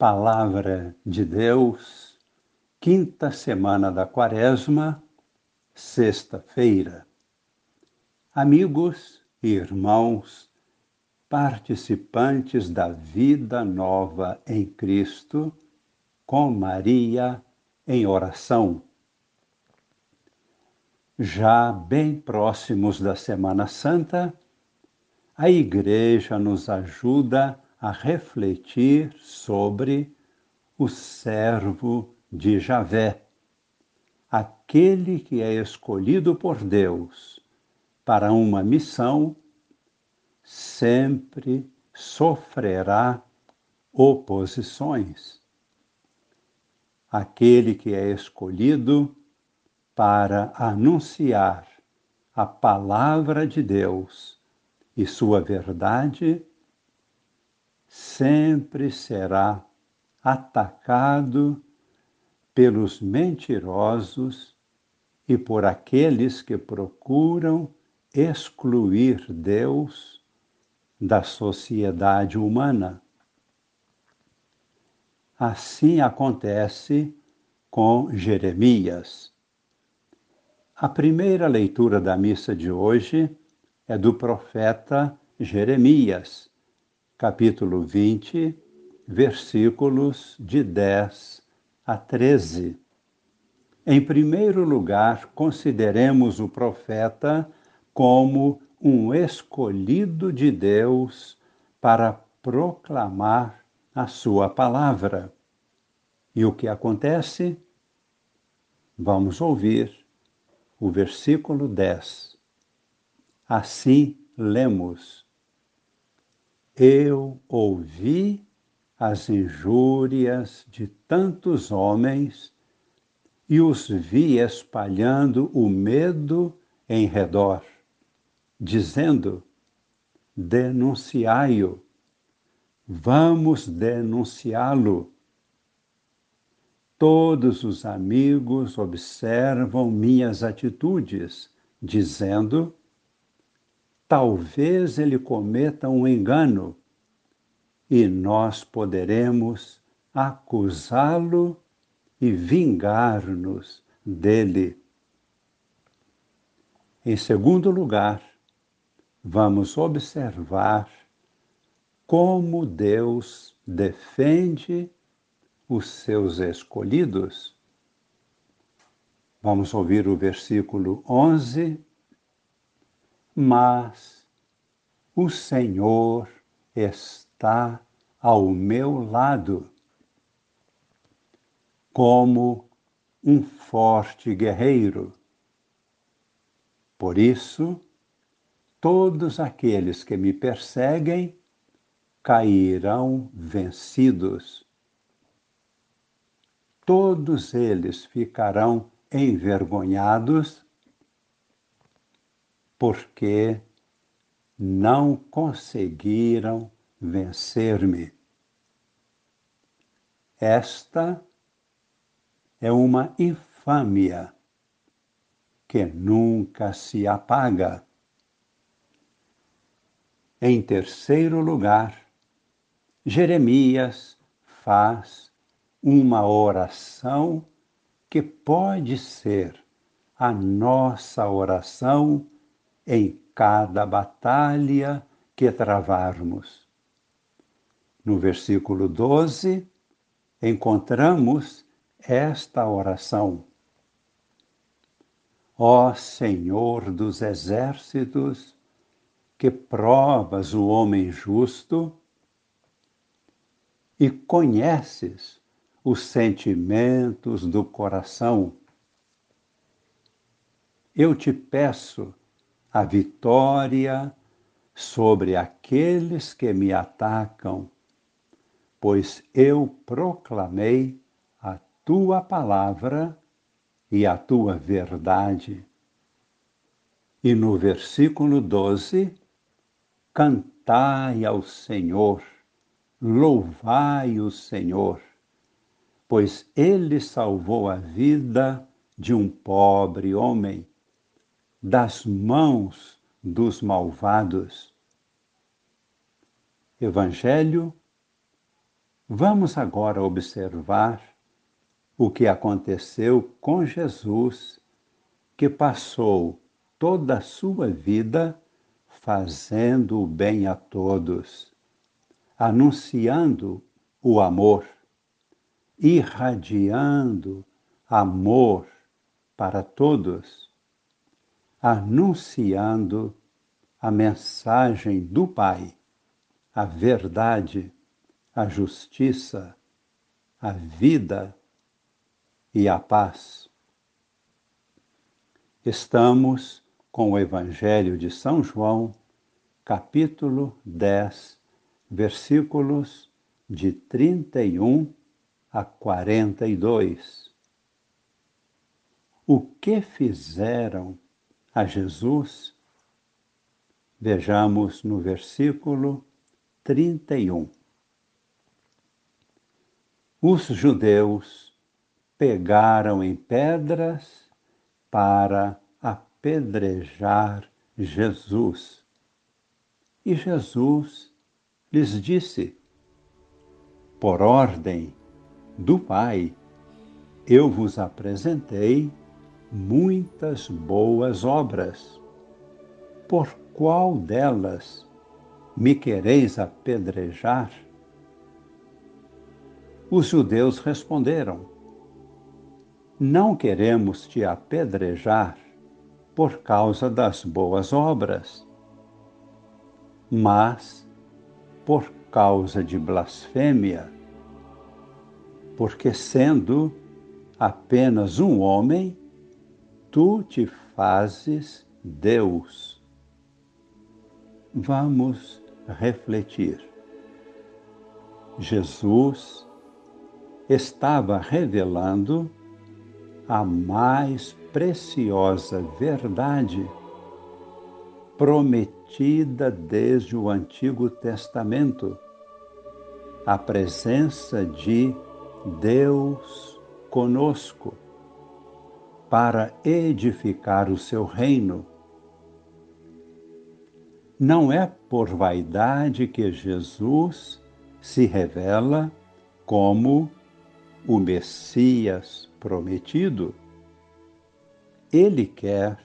Palavra de Deus, quinta semana da Quaresma, sexta-feira. Amigos e irmãos, participantes da vida nova em Cristo, com Maria em oração. Já bem próximos da Semana Santa, a Igreja nos ajuda a refletir sobre o servo de Javé, aquele que é escolhido por Deus para uma missão, sempre sofrerá oposições. Aquele que é escolhido para anunciar a palavra de Deus e sua verdade sempre será atacado pelos mentirosos e por aqueles que procuram excluir Deus da sociedade humana. Assim acontece com Jeremias. A primeira leitura da missa de hoje é do profeta Jeremias capítulo 20, versículos de 10 a 13. Em primeiro lugar, consideremos o profeta como um escolhido de Deus para proclamar a sua palavra. E o que acontece? Vamos ouvir o versículo 10. Assim lemos eu ouvi as injúrias de tantos homens e os vi espalhando o medo em redor, dizendo: denunciai-o, vamos denunciá-lo. Todos os amigos observam minhas atitudes, dizendo: talvez ele cometa um engano e nós poderemos acusá-lo e vingar-nos dele. Em segundo lugar, vamos observar como Deus defende os seus escolhidos. Vamos ouvir o versículo 11 mas o Senhor está ao meu lado, como um forte guerreiro. Por isso, todos aqueles que me perseguem cairão vencidos. Todos eles ficarão envergonhados porque não conseguiram vencer-me. Esta é uma infâmia que nunca se apaga. Em terceiro lugar, Jeremias faz uma oração que pode ser a nossa oração em cada batalha que travarmos. No versículo 12, encontramos esta oração. Ó Senhor dos exércitos, que provas o homem justo e conheces os sentimentos do coração. Eu te peço a vitória sobre aqueles que me atacam, pois eu proclamei a tua palavra e a tua verdade. E no versículo 12, cantai ao Senhor, louvai o Senhor, pois ele salvou a vida de um pobre homem das mãos dos malvados. Evangelho Vamos agora observar o que aconteceu com Jesus, que passou toda a sua vida fazendo o bem a todos, anunciando o amor, irradiando amor para todos, anunciando a mensagem do Pai, a verdade a justiça, a vida e a paz. Estamos com o Evangelho de São João, capítulo 10, versículos de 31 a 42. O que fizeram a Jesus? Vejamos no versículo 31 os judeus pegaram em pedras para apedrejar Jesus. E Jesus lhes disse: Por ordem do Pai, eu vos apresentei muitas boas obras. Por qual delas me quereis apedrejar? Os judeus responderam: Não queremos te apedrejar por causa das boas obras, mas por causa de blasfêmia, porque sendo apenas um homem, tu te fazes Deus. Vamos refletir. Jesus estava revelando a mais preciosa verdade prometida desde o Antigo Testamento, a presença de Deus conosco para edificar o seu reino. Não é por vaidade que Jesus se revela como o Messias prometido, ele quer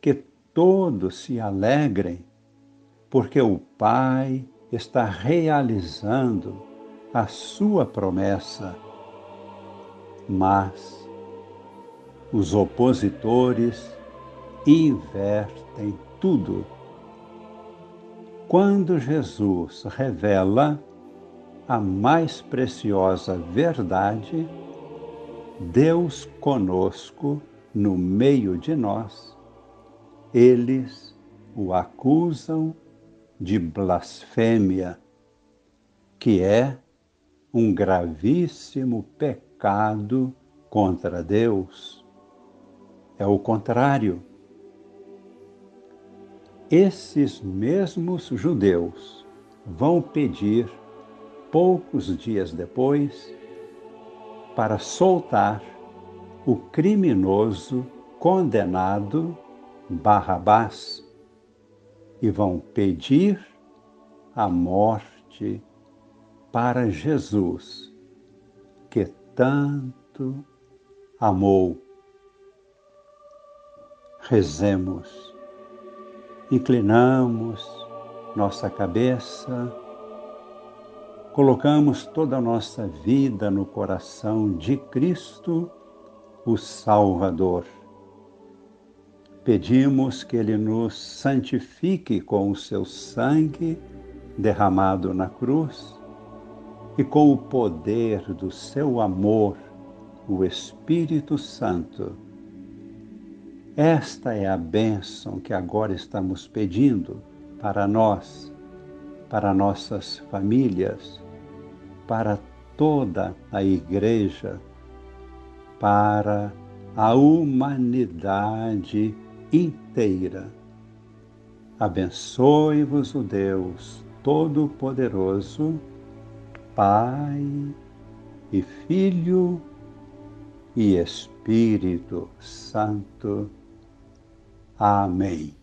que todos se alegrem, porque o Pai está realizando a sua promessa. Mas os opositores invertem tudo. Quando Jesus revela a mais preciosa verdade, Deus conosco no meio de nós, eles o acusam de blasfêmia, que é um gravíssimo pecado contra Deus. É o contrário. Esses mesmos judeus vão pedir poucos dias depois, para soltar o criminoso condenado Barrabás e vão pedir a morte para Jesus, que tanto amou. Rezemos, inclinamos nossa cabeça colocamos toda a nossa vida no coração de Cristo, o Salvador. Pedimos que Ele nos santifique com o seu sangue derramado na cruz e com o poder do seu amor, o Espírito Santo. Esta é a bênção que agora estamos pedindo para nós, para nossas famílias, para toda a Igreja, para a humanidade inteira. Abençoe-vos o Deus Todo-Poderoso, Pai e Filho e Espírito Santo. Amém.